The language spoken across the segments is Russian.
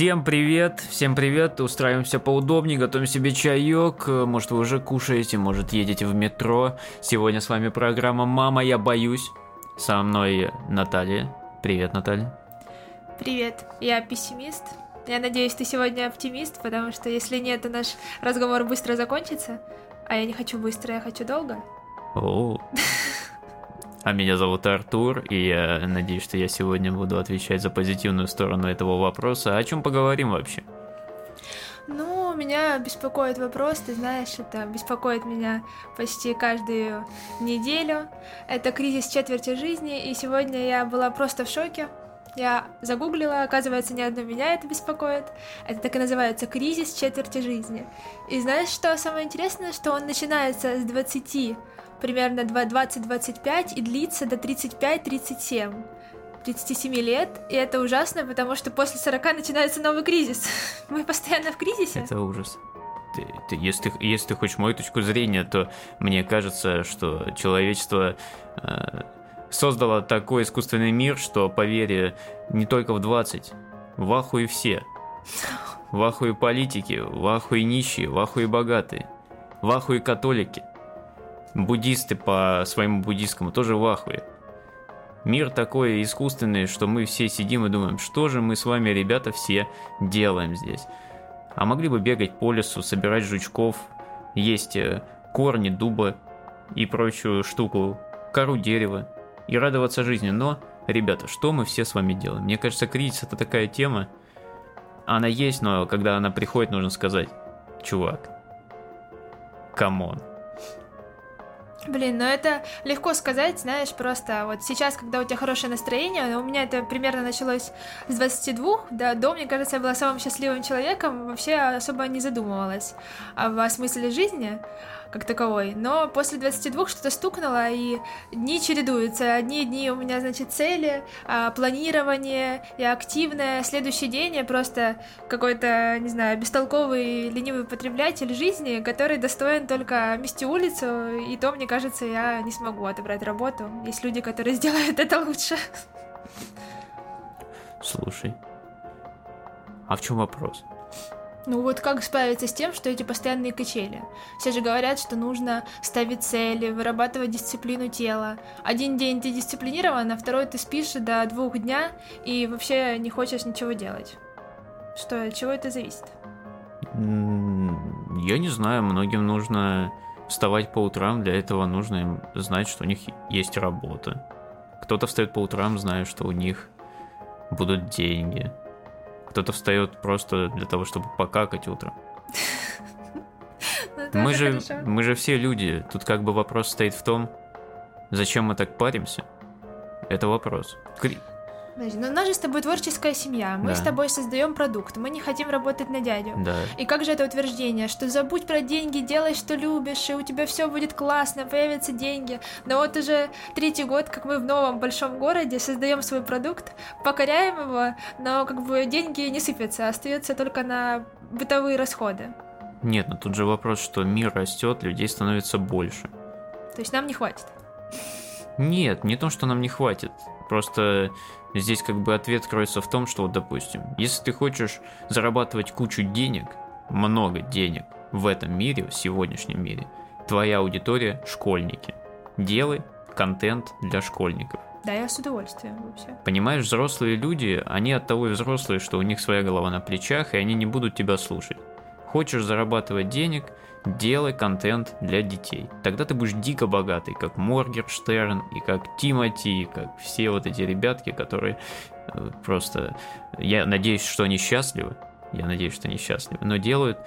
Всем привет, всем привет, устраиваемся поудобнее, готовим себе чаек, может вы уже кушаете, может едете в метро. Сегодня с вами программа «Мама, я боюсь». Со мной Наталья. Привет, Наталья. Привет, я пессимист. Я надеюсь, ты сегодня оптимист, потому что если нет, то наш разговор быстро закончится. А я не хочу быстро, я хочу долго. О. А меня зовут Артур, и я надеюсь, что я сегодня буду отвечать за позитивную сторону этого вопроса. О чем поговорим вообще? Ну, меня беспокоит вопрос, ты знаешь, это беспокоит меня почти каждую неделю. Это кризис четверти жизни, и сегодня я была просто в шоке. Я загуглила, оказывается, не одно меня это беспокоит. Это так и называется кризис четверти жизни. И знаешь, что самое интересное, что он начинается с 20 примерно 20-25 и длится до 35-37. 37 лет, и это ужасно, потому что после 40 начинается новый кризис. Мы постоянно в кризисе. Это ужас. Ты, ты, если, если ты хочешь мою точку зрения, то мне кажется, что человечество э, создало такой искусственный мир, что, поверь, не только в 20, в ахуе все. В ахуе политики, в ахуе нищие, в ахуе богатые, в ахуе католики буддисты по своему буддийскому тоже в ахуе. Мир такой искусственный, что мы все сидим и думаем, что же мы с вами, ребята, все делаем здесь. А могли бы бегать по лесу, собирать жучков, есть э, корни дуба и прочую штуку, кору дерева и радоваться жизни. Но, ребята, что мы все с вами делаем? Мне кажется, кризис это такая тема. Она есть, но когда она приходит, нужно сказать, чувак, come on. Блин, ну это легко сказать, знаешь, просто вот сейчас, когда у тебя хорошее настроение, у меня это примерно началось с 22 да, до, мне кажется, я была самым счастливым человеком, вообще особо не задумывалась о смысле жизни, как таковой. Но после 22 что-то стукнуло, и дни чередуются. Одни дни у меня, значит, цели, а, планирование и активное. Следующий день я просто какой-то, не знаю, бестолковый, ленивый потреблятель жизни, который достоин только мести улицу, и то, мне кажется, я не смогу отобрать работу. Есть люди, которые сделают это лучше. Слушай, а в чем вопрос? Ну вот как справиться с тем, что эти постоянные качели? Все же говорят, что нужно ставить цели, вырабатывать дисциплину тела. Один день ты дисциплинирован, а второй ты спишь до двух дня и вообще не хочешь ничего делать. Что, от чего это зависит? Я не знаю, многим нужно вставать по утрам, для этого нужно им знать, что у них есть работа. Кто-то встает по утрам, зная, что у них будут деньги. Кто-то встает просто для того, чтобы покакать утром. Ну, мы же, мы же все люди. Тут как бы вопрос стоит в том, зачем мы так паримся. Это вопрос. Подожди, но у нас же с тобой творческая семья. Мы да. с тобой создаем продукт. Мы не хотим работать на дядю. Да. И как же это утверждение, что забудь про деньги, делай, что любишь, и у тебя все будет классно, появятся деньги. Но вот уже третий год, как мы в новом большом городе создаем свой продукт, покоряем его, но как бы деньги не сыпятся, остается только на бытовые расходы. Нет, но тут же вопрос, что мир растет, людей становится больше. То есть нам не хватит? Нет, не то, что нам не хватит. Просто здесь как бы ответ кроется в том, что вот, допустим, если ты хочешь зарабатывать кучу денег, много денег в этом мире, в сегодняшнем мире, твоя аудитория – школьники. Делай контент для школьников. Да, я с удовольствием вообще. Понимаешь, взрослые люди, они от того и взрослые, что у них своя голова на плечах, и они не будут тебя слушать. Хочешь зарабатывать денег – делай контент для детей. Тогда ты будешь дико богатый, как Моргерштерн и как Тимати, и как все вот эти ребятки, которые э, просто... Я надеюсь, что они счастливы, я надеюсь, что они счастливы, но делают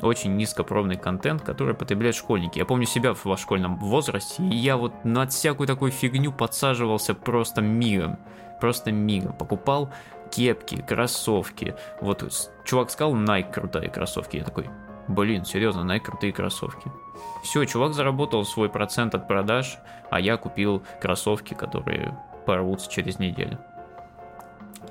очень низкопробный контент, который потребляют школьники. Я помню себя в школьном возрасте, и я вот на всякую такую фигню подсаживался просто мигом. Просто мигом. Покупал кепки, кроссовки. Вот чувак сказал Nike крутые кроссовки. Я такой, Блин, серьезно, Nike крутые кроссовки. Все, чувак заработал свой процент от продаж, а я купил кроссовки, которые порвутся через неделю.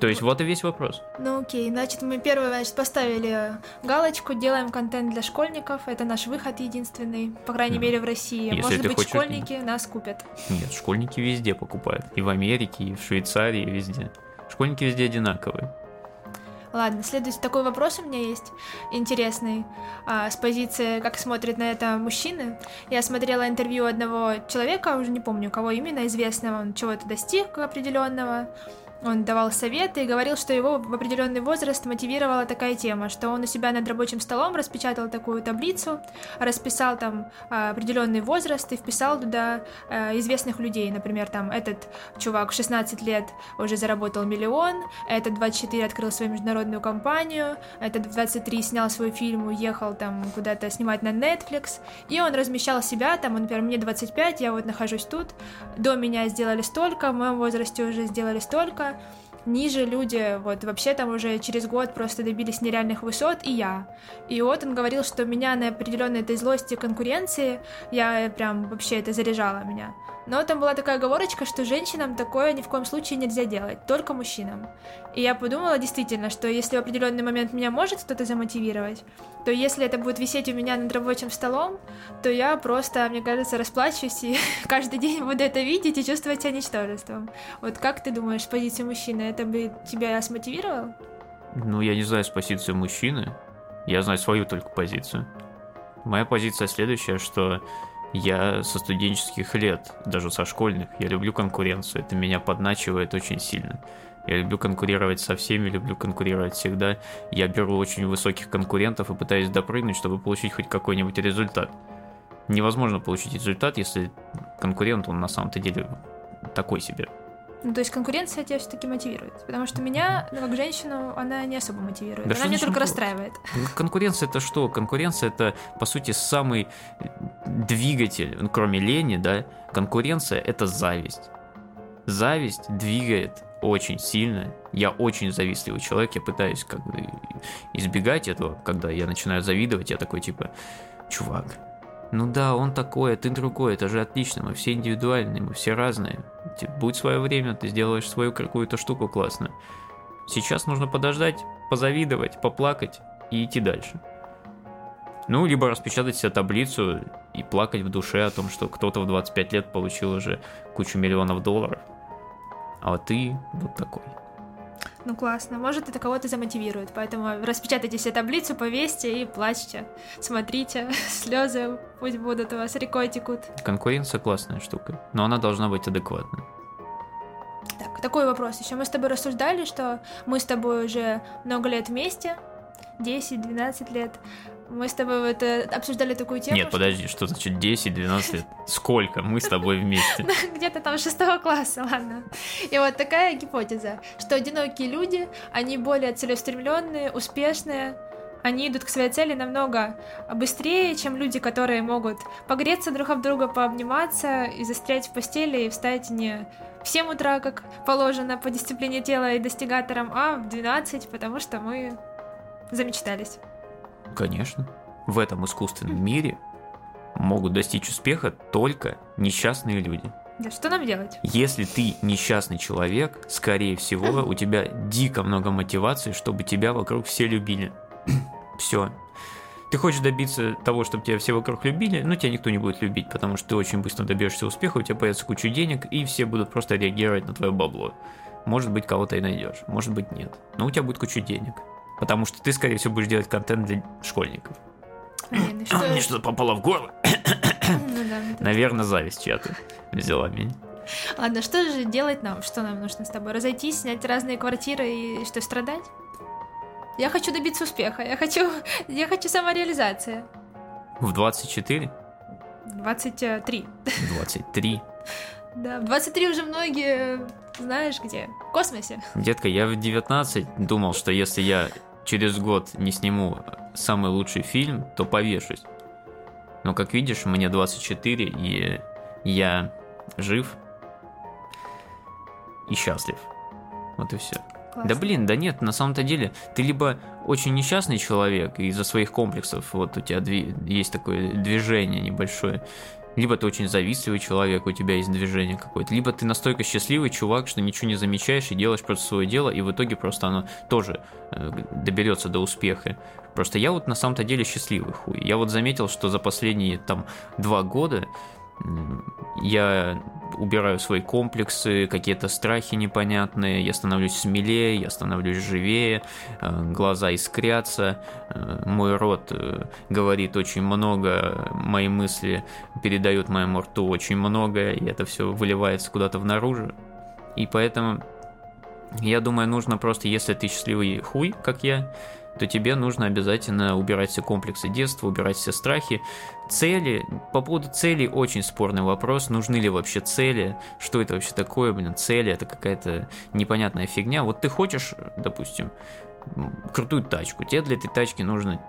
То есть вот и весь вопрос. Ну окей, значит мы первое, значит, поставили галочку, делаем контент для школьников, это наш выход единственный, по крайней мере в России. Если Может быть хочешь... школьники нас купят. Нет, школьники везде покупают, и в Америке, и в Швейцарии, и везде. Школьники везде одинаковые. Ладно, следующий такой вопрос у меня есть интересный а, с позиции, как смотрят на это мужчины. Я смотрела интервью одного человека, уже не помню, кого именно, известного, он чего-то достиг определенного, он давал советы и говорил, что его в определенный возраст мотивировала такая тема, что он у себя над рабочим столом распечатал такую таблицу, расписал там а, определенный возраст и вписал туда а, известных людей. Например, там этот чувак в 16 лет уже заработал миллион, этот 24 открыл свою международную компанию, этот в 23 снял свой фильм, уехал там куда-то снимать на Netflix, и он размещал себя, там, например, мне 25, я вот нахожусь тут, до меня сделали столько, в моем возрасте уже сделали столько, ниже люди вот вообще там уже через год просто добились нереальных высот, и я. И вот он говорил, что меня на определенной этой злости конкуренции, я прям вообще это заряжало меня. Но там была такая оговорочка, что женщинам такое ни в коем случае нельзя делать, только мужчинам. И я подумала действительно, что если в определенный момент меня может кто-то замотивировать, то если это будет висеть у меня над рабочим столом, то я просто, мне кажется, расплачусь и каждый день буду это видеть и чувствовать себя ничтожеством. Вот как ты думаешь, с позиции мужчины, это бы тебя смотивировало? Ну, я не знаю с позиции мужчины, я знаю свою только позицию. Моя позиция следующая, что я со студенческих лет, даже со школьных, я люблю конкуренцию, это меня подначивает очень сильно. Я люблю конкурировать со всеми, люблю конкурировать всегда. Я беру очень высоких конкурентов и пытаюсь допрыгнуть, чтобы получить хоть какой-нибудь результат. Невозможно получить результат, если конкурент, он на самом-то деле такой себе. Ну, то есть конкуренция тебя все-таки мотивирует. Потому что меня, ну, как женщину, она не особо мотивирует. Да она меня только расстраивает. Конкуренция это что? Конкуренция это, по сути, самый двигатель, ну, кроме лени, да, конкуренция это зависть. Зависть двигает очень сильно. Я очень завистливый человек, я пытаюсь как бы избегать этого, когда я начинаю завидовать, я такой типа, чувак, ну да, он такой, а ты другой, это же отлично, мы все индивидуальные, мы все разные. Будь свое время, ты сделаешь свою какую-то штуку классную. Сейчас нужно подождать, позавидовать, поплакать и идти дальше. Ну, либо распечатать себе таблицу и плакать в душе о том, что кто-то в 25 лет получил уже кучу миллионов долларов, а ты вот такой. Ну классно, может это кого-то замотивирует, поэтому распечатайте себе таблицу, повесьте и плачьте, смотрите, слезы пусть будут у вас рекой текут. Конкуренция классная штука, но она должна быть адекватной. Так, такой вопрос еще. Мы с тобой рассуждали, что мы с тобой уже много лет вместе, 10-12 лет. Мы с тобой вот обсуждали такую тему. Нет, что... подожди, что значит 10-12 лет? Сколько мы с тобой вместе? Где-то там шестого класса, ладно. И вот такая гипотеза, что одинокие люди, они более целеустремленные, успешные, они идут к своей цели намного быстрее, чем люди, которые могут погреться друг об друга, пообниматься и застрять в постели и встать не в 7 утра, как положено по дисциплине тела и достигаторам, а в 12, потому что мы замечтались. Конечно. В этом искусственном мире могут достичь успеха только несчастные люди. Да что нам делать? Если ты несчастный человек, скорее всего, у тебя дико много мотивации, чтобы тебя вокруг все любили. все. Ты хочешь добиться того, чтобы тебя все вокруг любили, но тебя никто не будет любить, потому что ты очень быстро добьешься успеха, у тебя появится куча денег, и все будут просто реагировать на твое бабло. Может быть, кого-то и найдешь, может быть, нет. Но у тебя будет куча денег. Потому что ты, скорее всего, будешь делать контент для школьников. Блин, что... Мне что-то попало в горло. Ну, да, Наверное, зависть чья-то взяла меня. Ладно, что же делать нам? Что нам нужно с тобой? Разойтись, снять разные квартиры и что, страдать? Я хочу добиться успеха, я хочу, я хочу самореализации. В 24? 23. 23. Да, в 23 уже многие знаешь где? В космосе. Детка, я в 19 думал, что если я через год не сниму самый лучший фильм, то повешусь. Но, как видишь, мне 24, и я жив и счастлив. Вот и все. Классно. Да блин, да нет, на самом-то деле, ты либо очень несчастный человек из-за своих комплексов, вот у тебя дви- есть такое движение небольшое, либо ты очень завистливый человек, у тебя есть движение какое-то, либо ты настолько счастливый чувак, что ничего не замечаешь и делаешь просто свое дело, и в итоге просто оно тоже э, доберется до успеха. Просто я вот на самом-то деле счастливый хуй. Я вот заметил, что за последние там два года я убираю свои комплексы, какие-то страхи непонятные, я становлюсь смелее, я становлюсь живее, э, глаза искрятся, э, мой рот э, говорит очень много, мои мысли передают моему рту очень много, и это все выливается куда-то в наружу. И поэтому я думаю, нужно просто, если ты счастливый хуй, как я, то тебе нужно обязательно убирать все комплексы детства, убирать все страхи. Цели, по поводу целей очень спорный вопрос, нужны ли вообще цели, что это вообще такое, блин, цели, это какая-то непонятная фигня. Вот ты хочешь, допустим, крутую тачку, тебе для этой тачки нужно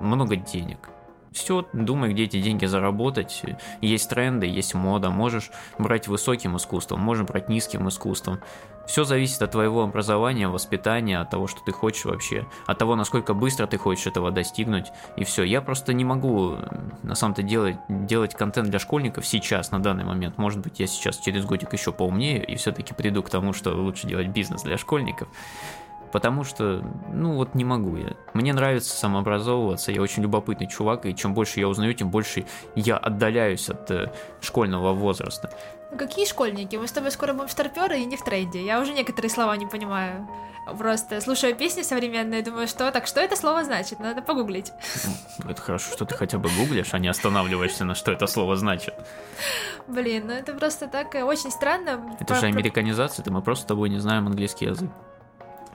много денег, все, думай, где эти деньги заработать. Есть тренды, есть мода. Можешь брать высоким искусством, можешь брать низким искусством. Все зависит от твоего образования, воспитания, от того, что ты хочешь вообще, от того, насколько быстро ты хочешь этого достигнуть. И все. Я просто не могу на самом-то делать, делать контент для школьников сейчас, на данный момент. Может быть, я сейчас через годик еще поумнее и все-таки приду к тому, что лучше делать бизнес для школьников. Потому что, ну вот не могу я. Мне нравится самообразовываться, я очень любопытный чувак, и чем больше я узнаю, тем больше я отдаляюсь от э, школьного возраста. Какие школьники? Мы с тобой скоро будем старперы и не в тренде. Я уже некоторые слова не понимаю. Просто слушаю песни современные, думаю, что так, что это слово значит? Надо погуглить. Это хорошо, что ты хотя бы гуглишь, а не останавливаешься на что это слово значит. Блин, ну это просто так э, очень странно. Это же американизация, это мы просто с тобой не знаем английский язык.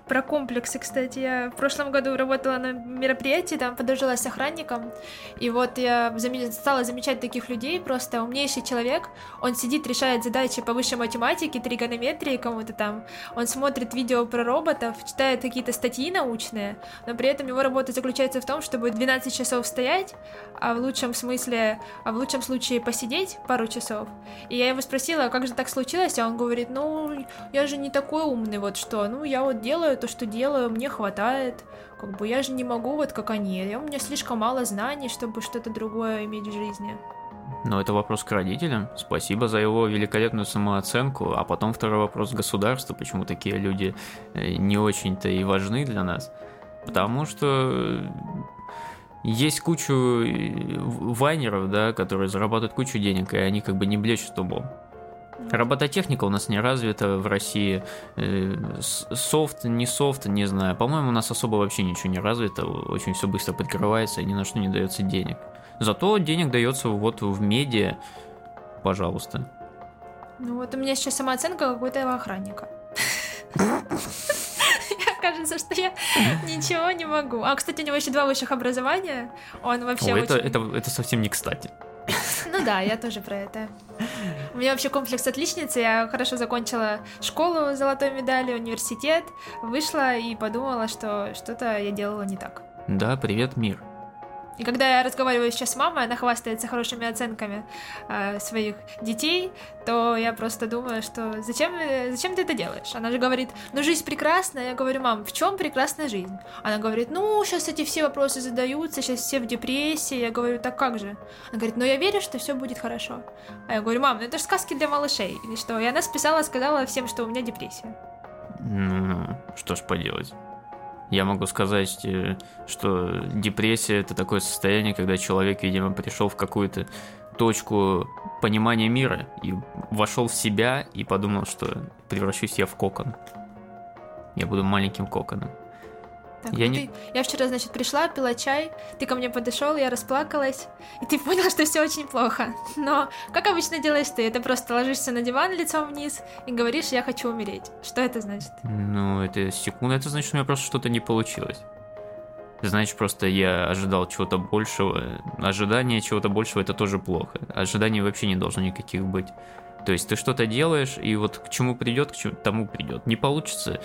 Про комплексы, кстати, я в прошлом году работала на мероприятии, там подружилась с охранником, и вот я стала замечать таких людей, просто умнейший человек, он сидит, решает задачи по высшей математике, тригонометрии кому-то там, он смотрит видео про роботов, читает какие-то статьи научные, но при этом его работа заключается в том, чтобы 12 часов стоять, а в лучшем смысле, а в лучшем случае посидеть пару часов. И я его спросила, как же так случилось, а он говорит, ну, я же не такой умный, вот что, ну, я вот делаю делаю то, что делаю, мне хватает. Как бы я же не могу вот как они. У меня слишком мало знаний, чтобы что-то другое иметь в жизни. Но это вопрос к родителям. Спасибо за его великолепную самооценку. А потом второй вопрос государству. Почему такие люди э, не очень-то и важны для нас? Потому что есть кучу э, вайнеров, да, которые зарабатывают кучу денег, и они как бы не блещут умом. Робототехника у нас не развита в России. Э, софт, не софт, не знаю. По-моему, у нас особо вообще ничего не развито. Очень все быстро подкрывается и ни на что не дается денег. Зато денег дается вот в медиа. Пожалуйста. Ну вот у меня сейчас самооценка какой-то охранника. Кажется, что я ничего не могу. А, кстати, у него еще два высших образования. Он вообще О, это, это, это совсем не кстати. Ну да, я тоже про это. У меня вообще комплекс отличницы. Я хорошо закончила школу с золотой медалью, университет, вышла и подумала, что что-то я делала не так. Да, привет, мир. И когда я разговариваю сейчас с мамой, она хвастается хорошими оценками э, своих детей, то я просто думаю, что зачем, зачем ты это делаешь? Она же говорит, ну жизнь прекрасная. Я говорю, мам, в чем прекрасная жизнь? Она говорит, ну сейчас эти все вопросы задаются, сейчас все в депрессии. Я говорю, так как же? Она говорит, ну я верю, что все будет хорошо. А я говорю, мам, ну это же сказки для малышей. Или что? И она списала, сказала всем, что у меня депрессия. Ну, что ж поделать. Я могу сказать, э, что депрессия это такое состояние, когда человек, видимо, пришел в какую-то точку понимания мира и вошел в себя и подумал, что превращусь я в кокон. Я буду маленьким коконом. Так, я, не... ты... я вчера, значит, пришла, пила чай, ты ко мне подошел, я расплакалась, и ты понял, что все очень плохо. Но, как обычно делаешь ты, это просто ложишься на диван лицом вниз и говоришь, я хочу умереть. Что это значит? Ну, это секунда, это значит, у меня просто что-то не получилось. Значит, просто я ожидал чего-то большего. Ожидание чего-то большего это тоже плохо. Ожиданий вообще не должно никаких быть. То есть ты что-то делаешь, и вот к чему придет, к чему тому придет. Не получится,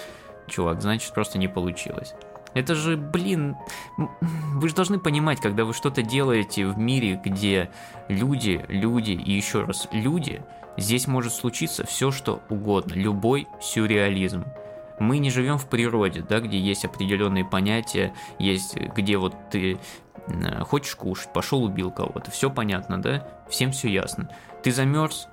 чувак, значит, просто не получилось. Это же, блин, вы же должны понимать, когда вы что-то делаете в мире, где люди, люди и еще раз люди, здесь может случиться все, что угодно, любой сюрреализм. Мы не живем в природе, да, где есть определенные понятия, есть, где вот ты хочешь кушать, пошел убил кого-то, все понятно, да, всем все ясно. Ты замерз,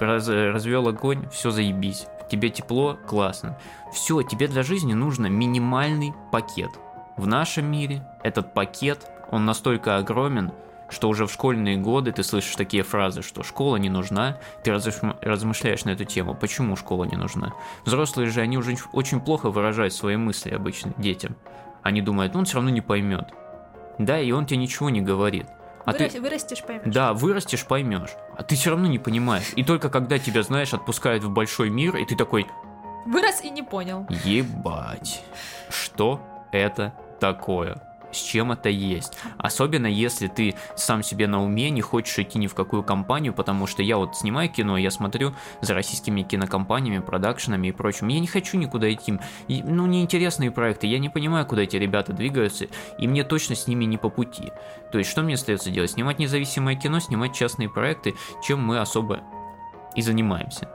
раз, развел огонь, все заебись тебе тепло, классно. Все, тебе для жизни нужно минимальный пакет. В нашем мире этот пакет, он настолько огромен, что уже в школьные годы ты слышишь такие фразы, что школа не нужна, ты размышляешь на эту тему, почему школа не нужна. Взрослые же, они уже очень плохо выражают свои мысли обычно детям. Они думают, ну он все равно не поймет. Да, и он тебе ничего не говорит. А Вырас, ты вырастешь, поймешь. Да, вырастешь, поймешь. А ты все равно не понимаешь. И только когда тебя, знаешь, отпускают в большой мир, и ты такой. Вырос и не понял. Ебать. Что это такое? С чем это есть. Особенно если ты сам себе на уме не хочешь идти ни в какую компанию, потому что я вот снимаю кино, я смотрю за российскими кинокомпаниями, продакшенами и прочим. Я не хочу никуда идти. И, ну, неинтересные проекты, я не понимаю, куда эти ребята двигаются, и мне точно с ними не по пути. То есть, что мне остается делать? Снимать независимое кино, снимать частные проекты, чем мы особо и занимаемся.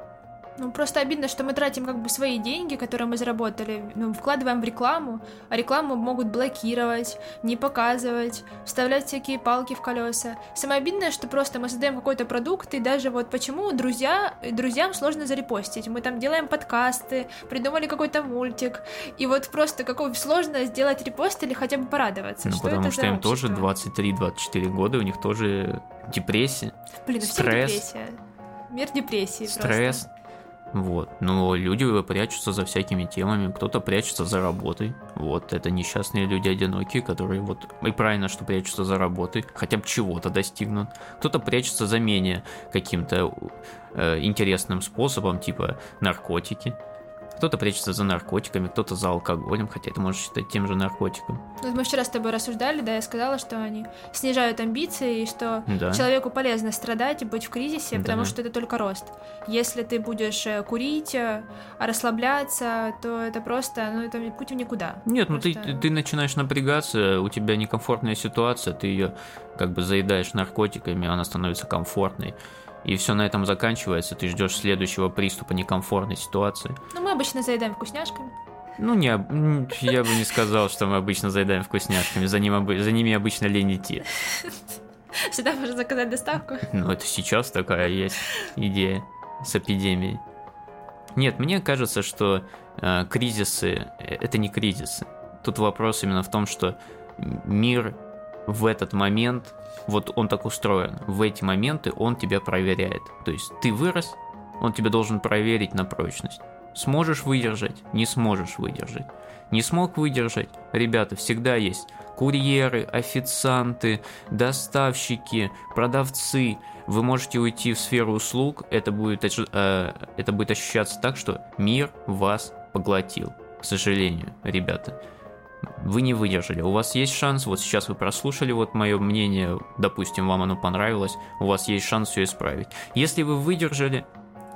Ну, просто обидно, что мы тратим как бы свои деньги, которые мы заработали, ну, вкладываем в рекламу, а рекламу могут блокировать, не показывать, вставлять всякие палки в колеса. Самое обидное, что просто мы создаем какой-то продукт, и даже вот почему друзья, друзьям сложно зарепостить. Мы там делаем подкасты, придумали какой-то мультик, и вот просто какой сложно сделать репост или хотя бы порадоваться. Ну, что потому это что им тоже 23-24 года, у них тоже депрессия, Блин, стресс. депрессия. Мир депрессии Стресс. Просто. Вот. Но люди прячутся за всякими темами, кто-то прячется за работой. Вот, это несчастные люди одинокие, которые вот, и правильно, что прячутся за работой, хотя бы чего-то достигнут. Кто-то прячется за менее каким-то э, интересным способом, типа наркотики. Кто-то прячется за наркотиками, кто-то за алкоголем, хотя это можно считать тем же наркотиком. Вот мы вчера с тобой рассуждали, да, я сказала, что они снижают амбиции, и что да. человеку полезно страдать и быть в кризисе, да. потому что это только рост. Если ты будешь э, курить, э, расслабляться, то это просто, ну, это путь в никуда. Нет, просто... ну ты, ты начинаешь напрягаться, у тебя некомфортная ситуация, ты ее как бы заедаешь наркотиками, она становится комфортной и все на этом заканчивается, ты ждешь следующего приступа некомфортной ситуации. Ну, мы обычно заедаем вкусняшками. Ну, не, я бы не сказал, что мы обычно заедаем вкусняшками, за, ним, за ними обычно лень идти. Сюда можно заказать доставку. Ну, это сейчас такая есть идея с эпидемией. Нет, мне кажется, что э, кризисы э, это не кризисы. Тут вопрос именно в том, что мир в этот момент, вот он так устроен, в эти моменты он тебя проверяет. То есть ты вырос, он тебя должен проверить на прочность. Сможешь выдержать, не сможешь выдержать. Не смог выдержать, ребята, всегда есть курьеры, официанты, доставщики, продавцы. Вы можете уйти в сферу услуг, это будет, э, это будет ощущаться так, что мир вас поглотил. К сожалению, ребята вы не выдержали. У вас есть шанс, вот сейчас вы прослушали вот мое мнение, допустим, вам оно понравилось, у вас есть шанс все исправить. Если вы выдержали,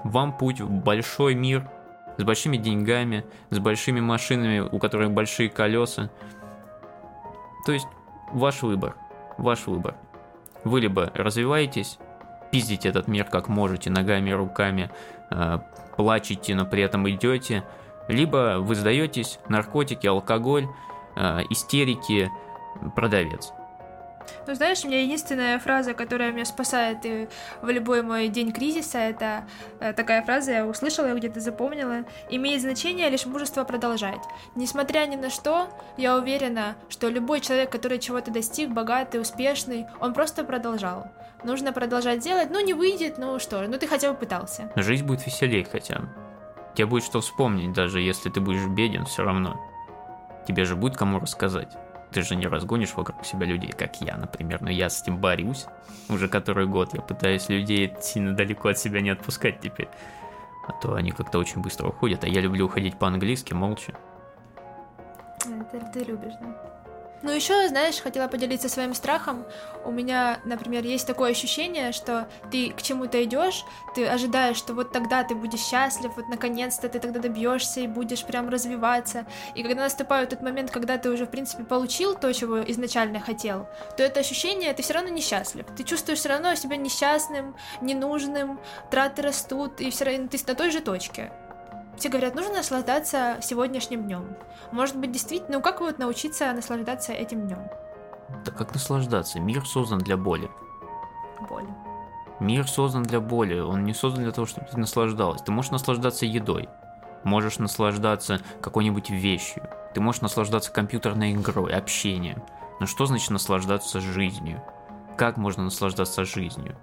вам путь в большой мир с большими деньгами, с большими машинами, у которых большие колеса. То есть ваш выбор, ваш выбор. Вы либо развиваетесь, пиздите этот мир как можете, ногами, руками, э, плачете, но при этом идете, либо вы сдаетесь, наркотики, алкоголь, э, истерики, продавец. Ну, знаешь, у меня единственная фраза, которая меня спасает и в любой мой день кризиса, это э, такая фраза, я услышала, я где-то запомнила. Имеет значение лишь мужество продолжать. Несмотря ни на что, я уверена, что любой человек, который чего-то достиг, богатый, успешный, он просто продолжал. Нужно продолжать делать, ну не выйдет, ну что ну ты хотя бы пытался. Жизнь будет веселее хотя бы. Тебе будет что вспомнить, даже если ты будешь беден, все равно. Тебе же будет кому рассказать. Ты же не разгонишь вокруг себя людей, как я, например. Но я с этим борюсь уже который год. Я пытаюсь людей сильно далеко от себя не отпускать теперь. А то они как-то очень быстро уходят. А я люблю уходить по-английски, молча. Это ты любишь, да? Ну, еще, знаешь, хотела поделиться своим страхом. У меня, например, есть такое ощущение, что ты к чему-то идешь, ты ожидаешь, что вот тогда ты будешь счастлив, вот наконец-то ты тогда добьешься и будешь прям развиваться. И когда наступает тот момент, когда ты уже, в принципе, получил то, чего изначально хотел, то это ощущение, ты все равно несчастлив. Ты чувствуешь все равно себя несчастным, ненужным, траты растут, и все равно ты на той же точке. Все говорят, нужно наслаждаться сегодняшним днем. Может быть, действительно, ну как вот научиться наслаждаться этим днем? Да как наслаждаться? Мир создан для боли. Боли. Мир создан для боли, он не создан для того, чтобы ты наслаждалась. Ты можешь наслаждаться едой, можешь наслаждаться какой-нибудь вещью, ты можешь наслаждаться компьютерной игрой, общением. Но что значит наслаждаться жизнью? Как можно наслаждаться жизнью?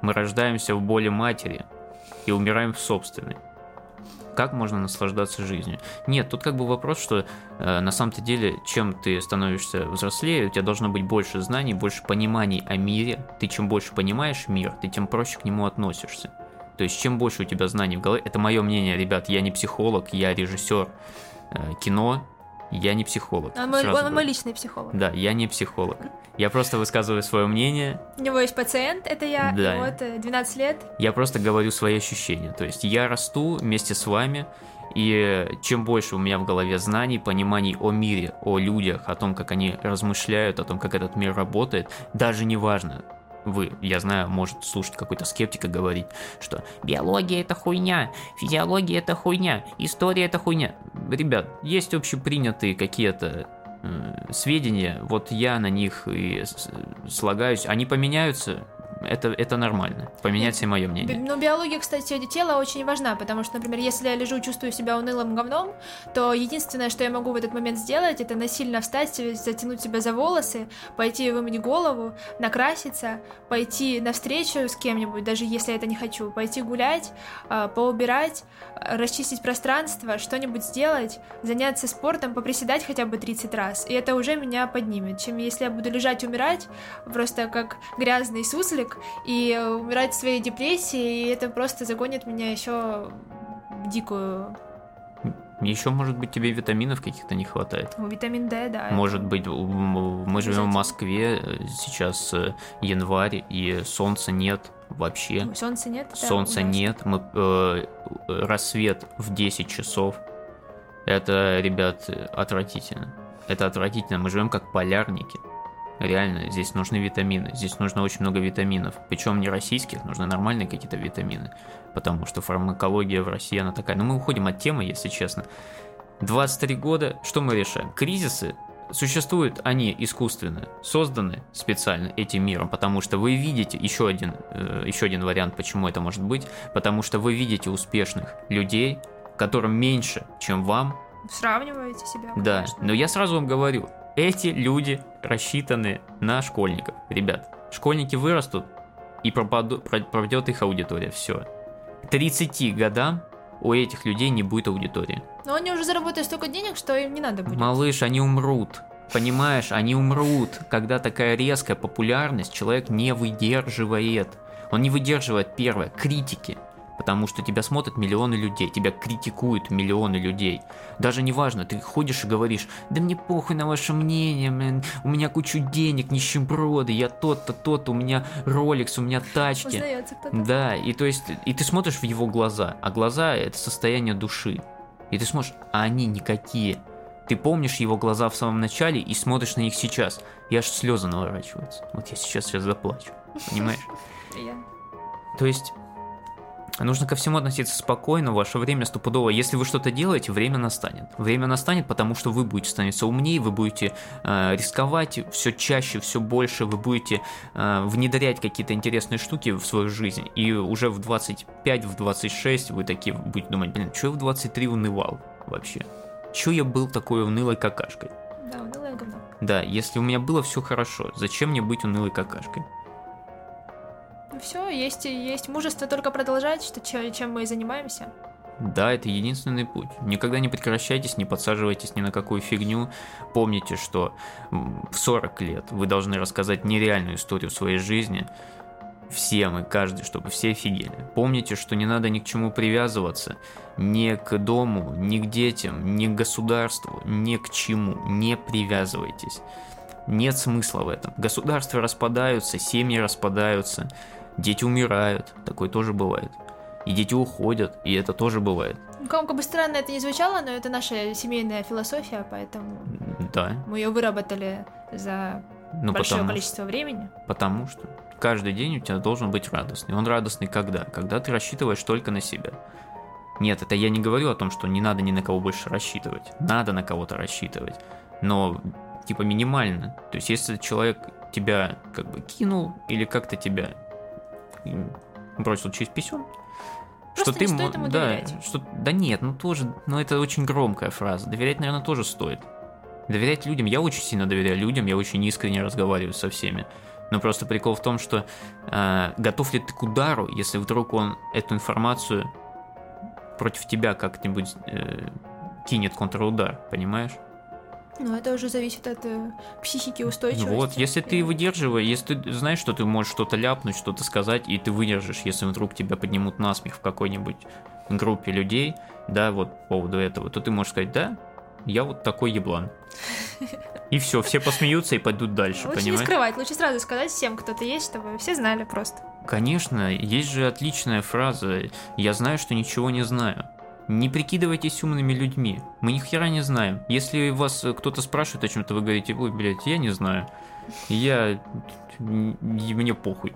Мы рождаемся в боли матери и умираем в собственной. Как можно наслаждаться жизнью? Нет, тут как бы вопрос, что э, на самом-то деле, чем ты становишься взрослее, у тебя должно быть больше знаний, больше пониманий о мире. Ты чем больше понимаешь мир, ты тем проще к нему относишься. То есть, чем больше у тебя знаний в голове, это мое мнение, ребят, я не психолог, я режиссер э, кино, я не психолог. Он мой, он мой личный психолог. Да, я не психолог. Я просто высказываю свое мнение, У него есть пациент, это я, Да. вот э, 12 лет. я просто говорю свои ощущения. То есть я расту вместе с вами, и чем больше у меня в голове знаний, пониманий о мире, о людях, о том, как они размышляют, о том, как этот мир работает, даже неважно, вы, я знаю, может слушать какой-то скептик и говорить, что биология это хуйня, физиология это хуйня, история это хуйня. Ребят, есть общепринятые какие-то э, сведения, вот я на них и слагаюсь, они поменяются, это, это нормально, поменяется и мое мнение. Ну, биология, кстати, тела очень важна, потому что, например, если я лежу, чувствую себя унылым говном, то единственное, что я могу в этот момент сделать, это насильно встать, себе- затянуть себя за волосы, пойти вымыть голову, накраситься, пойти навстречу с кем-нибудь, даже если я это не хочу, пойти гулять, а, поубирать, а, расчистить пространство, что-нибудь сделать, заняться спортом, поприседать хотя бы 30 раз, и это уже меня поднимет, чем если я буду лежать умирать, просто как грязный суслик, и э, умирать в своей депрессии, и это просто загонит меня еще в дикую Еще, может быть, тебе витаминов каких-то не хватает. ну, витамин D, да. Может быть, мы живем в. Москве, сейчас э, январь, и солнца нет вообще. Солнца нет. да, Солнца нет, мы, э, рассвет в 10 часов. Это, ребят, отвратительно. Это отвратительно. Мы живем как полярники. Реально, здесь нужны витамины. Здесь нужно очень много витаминов. Причем не российских, нужны нормальные какие-то витамины. Потому что фармакология в России, она такая. Но мы уходим от темы, если честно. 23 года, что мы решаем? Кризисы существуют они искусственно, созданы специально этим миром, потому что вы видите еще один, э, еще один вариант, почему это может быть, потому что вы видите успешных людей, которым меньше, чем вам, Сравниваете себя. да, конечно. но я сразу вам говорю, эти люди рассчитаны на школьников. Ребят, школьники вырастут, и пропаду- про- пропадет их аудитория, все. К 30 годам у этих людей не будет аудитории. Но они уже заработают столько денег, что им не надо будет. Малыш, они умрут. Понимаешь, они умрут, когда такая резкая популярность человек не выдерживает. Он не выдерживает, первое, критики. Потому что тебя смотрят миллионы людей, тебя критикуют миллионы людей. Даже неважно, ты ходишь и говоришь, да мне похуй на ваше мнение, блин, у меня кучу денег, нищеброды, я тот-то, тот, у меня роликс, у меня тачки. Да, и то есть, и ты смотришь в его глаза, а глаза это состояние души. И ты смотришь, а они никакие. Ты помнишь его глаза в самом начале и смотришь на них сейчас. И аж слезы наворачиваются. Вот я сейчас сейчас заплачу. Понимаешь? Я. То есть нужно ко всему относиться спокойно, ваше время стопудово. Если вы что-то делаете, время настанет. Время настанет, потому что вы будете становиться умнее, вы будете э, рисковать все чаще, все больше, вы будете э, внедрять какие-то интересные штуки в свою жизнь. И уже в 25, в 26 вы такие будете думать, блин, что я в 23 унывал вообще? Че я был такой унылой какашкой? Да, унылое говно. Да, если у меня было все хорошо, зачем мне быть унылой какашкой? Все, есть, есть мужество только продолжать, что, че- чем мы и занимаемся. Да, это единственный путь. Никогда не прекращайтесь, не подсаживайтесь ни на какую фигню. Помните, что в 40 лет вы должны рассказать нереальную историю своей жизни. Всем и каждый, чтобы все офигели. Помните, что не надо ни к чему привязываться. Ни к дому, ни к детям, ни к государству, ни к чему. Не привязывайтесь. Нет смысла в этом. Государства распадаются, семьи распадаются, дети умирают. Такое тоже бывает. И дети уходят, и это тоже бывает. Ну, Как бы странно это не звучало, но это наша семейная философия, поэтому Да. мы ее выработали за Ну, большое потому, количество времени. потому что каждый день у тебя должен быть радостный. Он радостный когда? Когда ты рассчитываешь только на себя. Нет, это я не говорю о том, что не надо ни на кого больше рассчитывать. Надо на кого-то рассчитывать. Но, типа, минимально. То есть, если человек тебя как бы кинул или как-то тебя бросил через писюн, Просто что ты стоит ему да, доверять. что да нет, ну тоже, ну это очень громкая фраза. Доверять, наверное, тоже стоит. Доверять людям, я очень сильно доверяю людям, я очень искренне разговариваю со всеми. Но просто прикол в том, что э, готов ли ты к удару, если вдруг он эту информацию против тебя как-нибудь э, кинет контрудар, понимаешь? Ну, это уже зависит от э, психики устойчивости. Ну вот, если ты выдерживаешь, если ты знаешь, что ты можешь что-то ляпнуть, что-то сказать, и ты выдержишь, если вдруг тебя поднимут насмех в какой-нибудь группе людей, да, вот по поводу этого, то ты можешь сказать, да, я вот такой еблан. И все, все посмеются и пойдут дальше, лучше понимаешь? не скрывать, лучше сразу сказать всем, кто ты есть, чтобы все знали просто. Конечно, есть же отличная фраза «Я знаю, что ничего не знаю». Не прикидывайтесь умными людьми. Мы ни хера не знаем. Если вас кто-то спрашивает о чем-то, вы говорите, ой, блядь, я не знаю. Я... Мне похуй.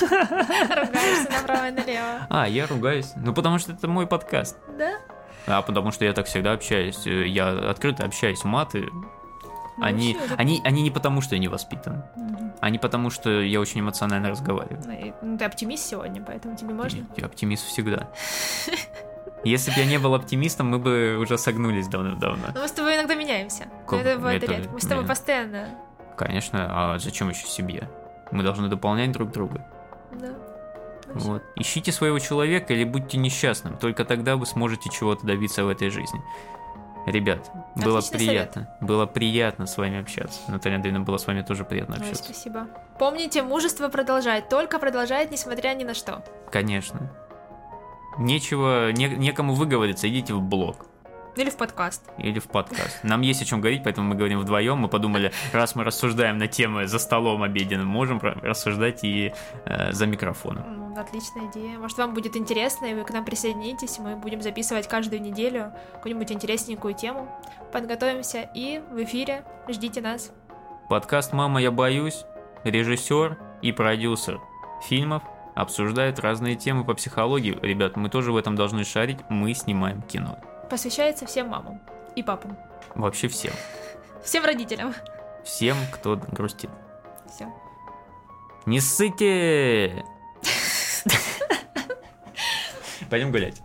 Ругаешься направо и налево. А, я ругаюсь. Ну, потому что это мой подкаст. Да? А потому что я так всегда общаюсь. Я открыто общаюсь. Маты, Ну, они, это- они, они не потому, что я не воспитан. Мгм. Они потому, что я очень эмоционально разговариваю. Ну, ну, ты оптимист сегодня, поэтому тебе можно. Я оптимист всегда. Если бы я не был оптимистом, мы бы уже согнулись давно-давно. Но мы с тобой иногда меняемся. Как- это бывает это- редко. Мы с тобой да. постоянно. Конечно, а зачем еще семья? Мы должны дополнять друг друга. Да. Вот. Ищите своего человека или будьте несчастным. Только тогда вы сможете чего-то добиться в этой жизни. Ребят, было Отличный приятно. Было приятно с вами общаться. Наталья Андреевна, было с вами тоже приятно Ой, общаться. спасибо. Помните, мужество продолжает, только продолжает, несмотря ни на что. Конечно. Нечего, не- некому выговориться, идите в блог. Или в подкаст. или в подкаст. Нам есть о чем говорить, поэтому мы говорим вдвоем. Мы подумали, раз мы рассуждаем на темы за столом обеденным, можем рассуждать и э, за микрофоном. Ну, отличная идея. Может, вам будет интересно, и вы к нам присоединитесь. Мы будем записывать каждую неделю какую-нибудь интересненькую тему. Подготовимся и в эфире ждите нас. Подкаст «Мама, я боюсь» режиссер и продюсер фильмов обсуждают разные темы по психологии. Ребят, мы тоже в этом должны шарить, мы снимаем кино. Посвящается всем мамам и папам. Вообще всем. Всем родителям. Всем, кто грустит. Все. Не ссыте! Пойдем гулять.